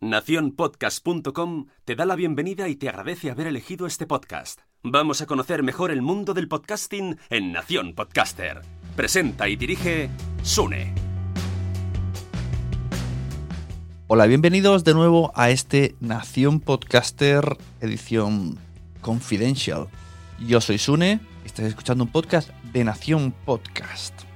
Naciónpodcast.com te da la bienvenida y te agradece haber elegido este podcast. Vamos a conocer mejor el mundo del podcasting en Nación Podcaster. Presenta y dirige Sune. Hola, bienvenidos de nuevo a este Nación Podcaster edición Confidential. Yo soy Sune y estás escuchando un podcast de Nación Podcast.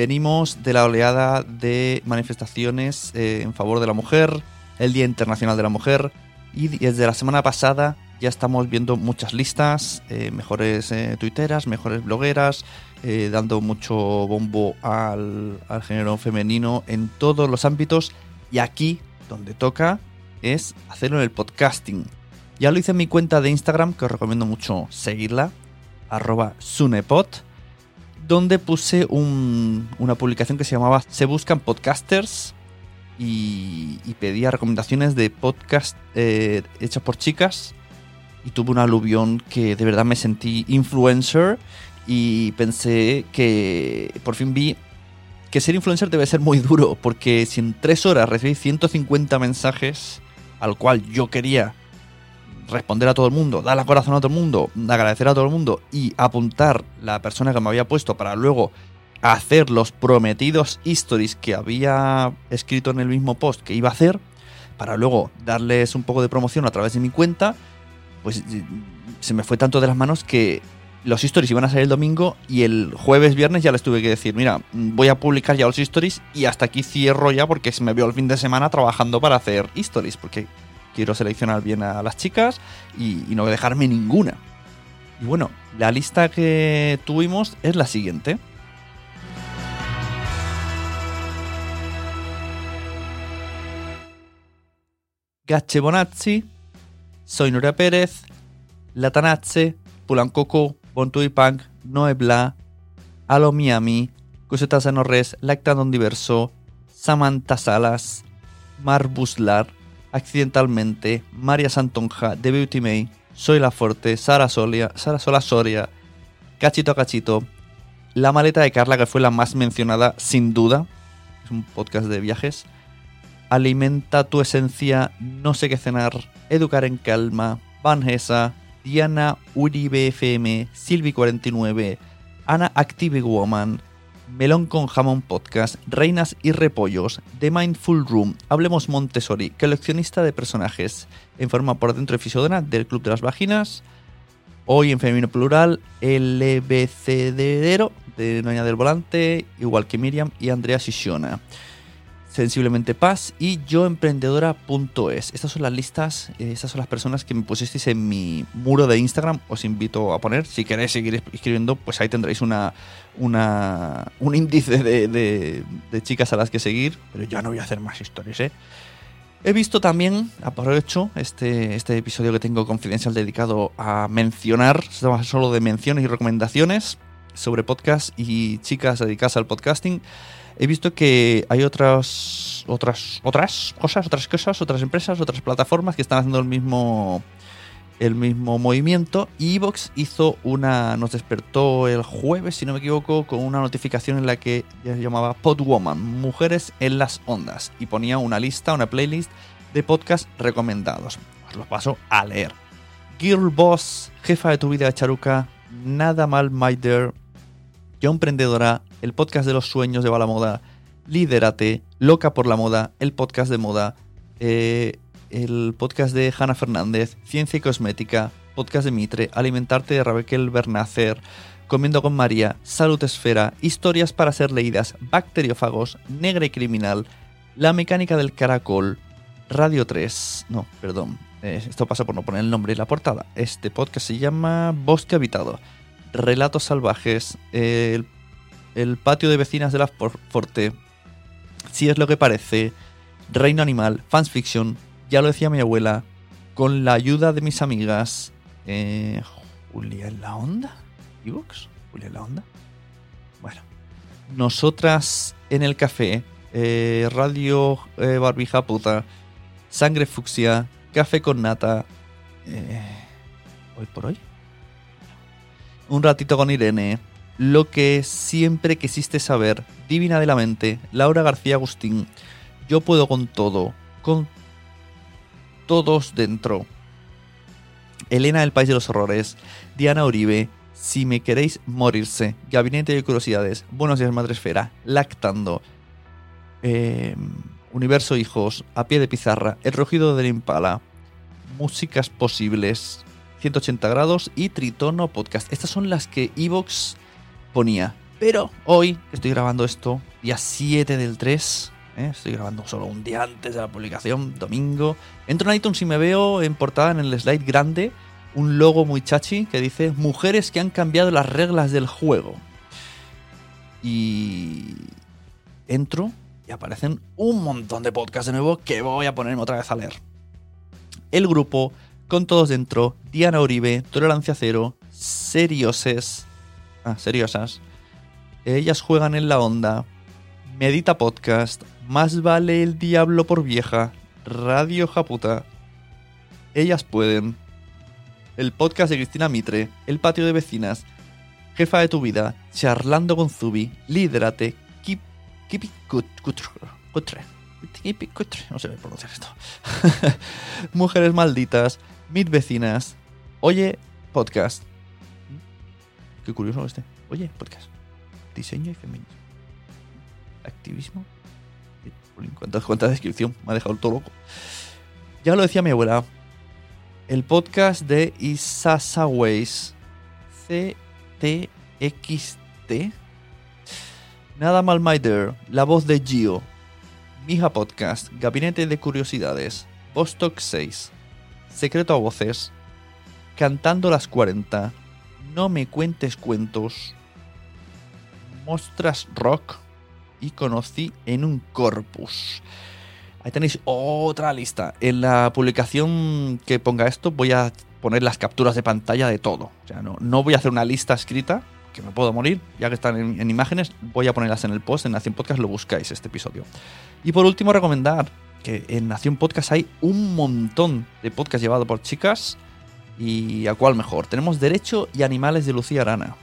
Venimos de la oleada de manifestaciones eh, en favor de la mujer, el Día Internacional de la Mujer, y desde la semana pasada ya estamos viendo muchas listas, eh, mejores eh, tuiteras, mejores blogueras, dando mucho bombo al, al género femenino en todos los ámbitos. Y aquí, donde toca, es hacerlo en el podcasting. Ya lo hice en mi cuenta de Instagram, que os recomiendo mucho seguirla, arroba sunepod donde puse una publicación que se llamaba Se buscan podcasters y, pedía recomendaciones de podcast eh, hechas por chicas. Y tuve un aluvión que de verdad me sentí influencer y pensé que por fin vi que ser influencer debe ser muy duro porque si en tres horas recibí 150 mensajes al cual yo quería responder a todo el mundo, dar la corazón a todo el mundo, agradecer a todo el mundo y apuntar la persona que me había puesto para luego hacer los prometidos stories que había escrito en el mismo post que iba a hacer, para luego darles un poco de promoción a través de mi cuenta, pues se me fue tanto de las manos que los stories iban a salir el domingo y el jueves, viernes ya les tuve que decir, mira, voy a publicar ya los stories y hasta aquí cierro ya porque se me vio el fin de semana trabajando para hacer stories, porque quiero seleccionar bien a las chicas y, no dejarme ninguna. Y bueno, la lista que tuvimos es la siguiente. Gache Bonazzi, Soy Nuria Pérez, Latanazze, Pulancoco, Bontui Punk, Noebla, Alo Miami, Cosetas Res, Lactandon Diverso, Samantha Salas, Mar Buslar, Accidentalmente, María Santonja, The Beauty May, Soy la Forte, Sara, Solia, Sara Sola Soria, Cachito a Cachito, La Maleta de Carla, que fue la más mencionada sin duda, es un podcast de viajes, Alimenta tu esencia, No sé qué cenar, Educar en calma, Vanessa, Diana Uribe FM, Silvi49, Ana Active Woman, Melón con Jamón Podcast, Reinas y Repollos, The Mindful Room, Hablemos Montessori, coleccionista de personajes, en forma por dentro de Fisodona del Club de las Vaginas, hoy en femenino plural, LBCDero de Noña del Volante, igual que Miriam y Andrea Sisiona. Sensiblemente Paz y yoemprendedora.es. Estas son las listas, eh, estas son las personas que me pusisteis en mi muro de Instagram. Os invito a poner, si queréis seguir escribiendo, pues ahí tendréis una, una un índice de, de, chicas a las que seguir. Pero ya no voy a hacer más historias, ¿eh? He visto también, aprovecho este, este episodio que tengo confidencial dedicado a mencionar, solo de menciones y recomendaciones sobre podcast y chicas dedicadas al podcasting he visto que hay otras, otras, otras cosas, otras cosas, otras empresas, otras plataformas que están haciendo el mismo, el mismo movimiento. Y Evox hizo una, nos despertó el jueves, si no me equivoco, con una notificación en la que se llamaba Podwoman, Mujeres en las Ondas, y ponía una lista, una playlist de podcasts recomendados. Os los paso a leer. Girl Boss, jefa de tu vida charuca, nada mal, my yo emprendedora, el podcast de los sueños de la moda, Líderate, Loca por la moda, el podcast de moda, eh, el podcast de Hanna Fernández, Ciencia y Cosmética, podcast de Mitre, Alimentarte de Raquel Bernacer, Comiendo con María, Salud Esfera, Historias para ser leídas, Bacteriófagos, Negra y Criminal, La Mecánica del Caracol, Radio 3, no, perdón, eh, esto pasa por no poner el nombre y la portada. Este podcast se llama Bosque Habitado, Relatos Salvajes, el el patio de vecinas de la Forte, si es lo que parece, Reino Animal, Fans Fiction, ya lo decía mi abuela, con la ayuda de mis amigas, eh, Julia en la onda, ¿Ebooks? Julia en la onda. Bueno, nosotras en el café, eh, Radio eh, Barbija Puta, Sangre Fucsia, Café con Nata, hoy por hoy. Un ratito con Irene, lo que siempre quisiste saber, Divina de la Mente, Laura García Agustín, Yo puedo con todo, con todos dentro. Elena del País de los Horrores, Diana Uribe, Si me queréis morirse, Gabinete de Curiosidades, Buenos días Madresfera, Lactando, eh, Universo Hijos, A pie de pizarra, El rugido del impala, Músicas posibles, 180 grados y Tritono Podcast. Estas son las que Evox ponía. Pero hoy, estoy grabando esto, día 7 del 3, ¿eh? estoy grabando solo un día antes de la publicación, domingo. Entro en iTunes y me veo en portada en el slide grande un logo muy chachi que dice Mujeres que han cambiado las reglas del juego. Y entro y aparecen un montón de podcasts de nuevo que voy a ponerme otra vez a leer. El grupo, con todos dentro, Diana Uribe, Tolerancia Cero, Serioses, ah, seriosas. Ellas juegan en la onda. Medita Podcast. Más vale el diablo por vieja. Radio Japuta. Ellas pueden. El podcast de Cristina Mitre. El patio de vecinas. Jefa de tu vida. Charlando con Zubi. Líderate. Keep, keep it good, cutre. No sé pronunciar esto. Mujeres malditas. Mid vecinas. Oye, podcast. Qué curioso este. Oye, podcast. Diseño y feminismo. Activismo. Cuánta, cuánta descripción. Me ha dejado todo loco. Ya lo decía mi abuela. El podcast de Isasaways. CTXT. Nada mal, my. La voz de Gio. Mija Podcast. Gabinete de Curiosidades. Vostok 6. Secreto a voces. Cantando las 40. No me cuentes cuentos. Mostras Rock y conocí en un corpus. Ahí tenéis otra lista. En la publicación que ponga esto voy a poner las capturas de pantalla de todo. O sea, no, no voy a hacer una lista escrita, que me puedo morir, ya que están en, en imágenes, voy a ponerlas en el post, en Nación Podcast lo buscáis este episodio. Y por último recomendar que en Nación Podcast hay un montón de podcasts llevados por chicas y a cuál mejor. Tenemos Derecho y Animales de Lucía Arana.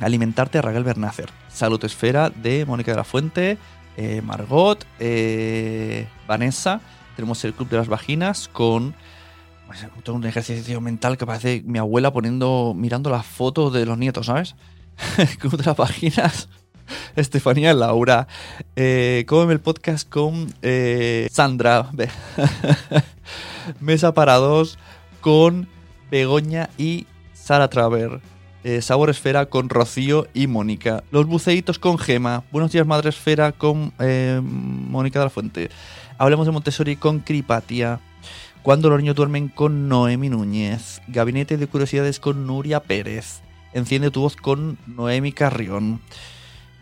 Alimentarte a Raquel Bernácer. Salud Esfera de Mónica de la Fuente. eh, Margot. eh, Vanessa. Tenemos el Club de las Vaginas con pues, un ejercicio mental que parece mi abuela poniendo, mirando las fotos de los nietos, ¿sabes? Club de las Vaginas. Estefanía Laura. Eh, Cómeme el podcast con eh, Sandra. Mesa para dos con Begoña y Sara Traver. Eh, Sabor Esfera con Rocío y Mónica. Los buceitos con Gema. Buenos días, Madre Esfera con eh, Mónica de la Fuente. Hablemos de Montessori con Cripatia. Cuando los niños duermen con Noemi Núñez. Gabinete de Curiosidades con Nuria Pérez. Enciende tu voz con Noemi Carrión.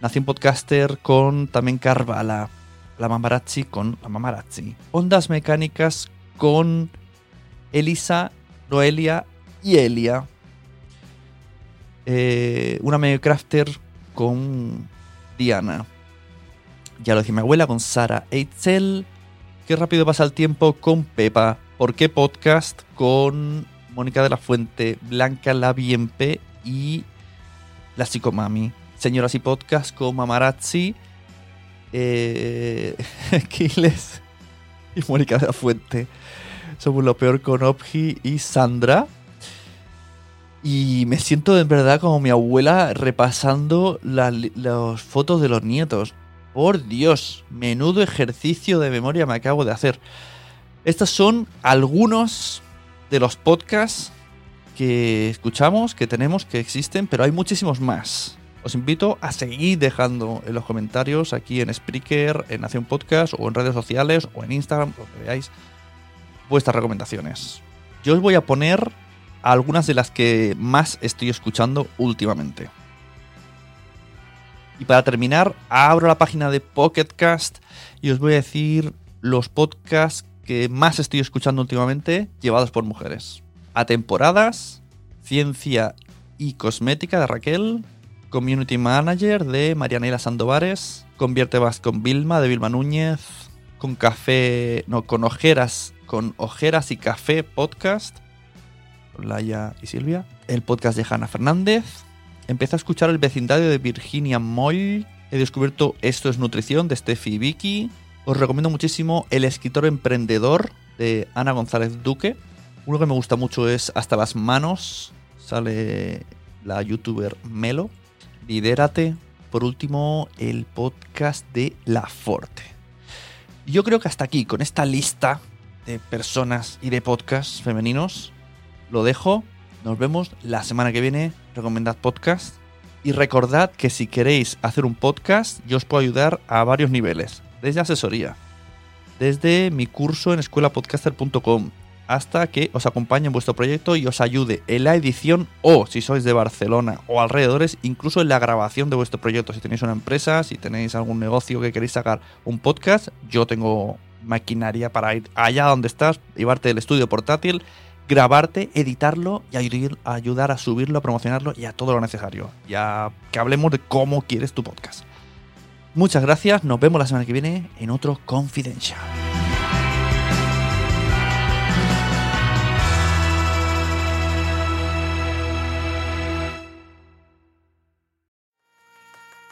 Nación Podcaster con también Carvala. La Mamarazzi con la Mamarazzi. Ondas Mecánicas con Elisa, Noelia y Elia. Eh, una medio crafter con Diana. Ya lo decía mi abuela con Sara Eitzel. Qué rápido pasa el tiempo con Pepa. ¿Por qué podcast? Con Mónica de la Fuente, Blanca la Bienpe y la Psicomami. Señoras y podcast con Mamarazzi, eh, Kiles y Mónica de la Fuente. Somos lo peor con Opji y Sandra. Y me siento en verdad como mi abuela repasando la- las fotos de los nietos. Por Dios, menudo ejercicio de memoria me acabo de hacer. Estos son algunos de los podcasts que escuchamos, que tenemos, que existen, pero hay muchísimos más. Os invito a seguir dejando en los comentarios aquí en Spreaker, en Nación Podcast o en redes sociales o en Instagram, lo que veáis, vuestras recomendaciones. Yo os voy a poner algunas de las que más estoy escuchando últimamente. Y para terminar, abro la página de Pocket Cast y os voy a decir los podcasts que más estoy escuchando últimamente llevados por mujeres. A temporadas, Ciencia y Cosmética de Raquel, Community Manager de Marianela Sandovares, Convierte Vas con Vilma de Vilma Núñez, con café, no, con ojeras, con ojeras y café podcast, con Laia y Silvia, el podcast de Hanna Fernández, empecé a escuchar el vecindario de Virginia Moll. He descubierto Esto es Nutrición de Steffi y Vicky. Os recomiendo muchísimo El escritor emprendedor de Ana González Duque. Uno que me gusta mucho es Hasta las manos. Sale la youtuber Melo. Lidérate. Por último, el podcast de La Forte. Yo creo que hasta aquí, con esta lista de personas y de podcasts femeninos, lo dejo. Nos vemos la semana que viene. Recomendad podcast. Y recordad que si queréis hacer un podcast, yo os puedo ayudar a varios niveles. Desde asesoría, desde mi curso en escuelapodcaster.com, hasta que os acompañe en vuestro proyecto y os ayude en la edición o, si sois de Barcelona o alrededores, incluso en la grabación de vuestro proyecto. Si tenéis una empresa, si tenéis algún negocio que queréis sacar un podcast, yo tengo maquinaria para ir allá donde estás, llevarte el estudio portátil, grabarte, editarlo y ayudar a subirlo, a promocionarlo y a todo lo necesario. Ya que hablemos de cómo quieres tu podcast. Muchas gracias, nos vemos la semana que viene en otro Confidential.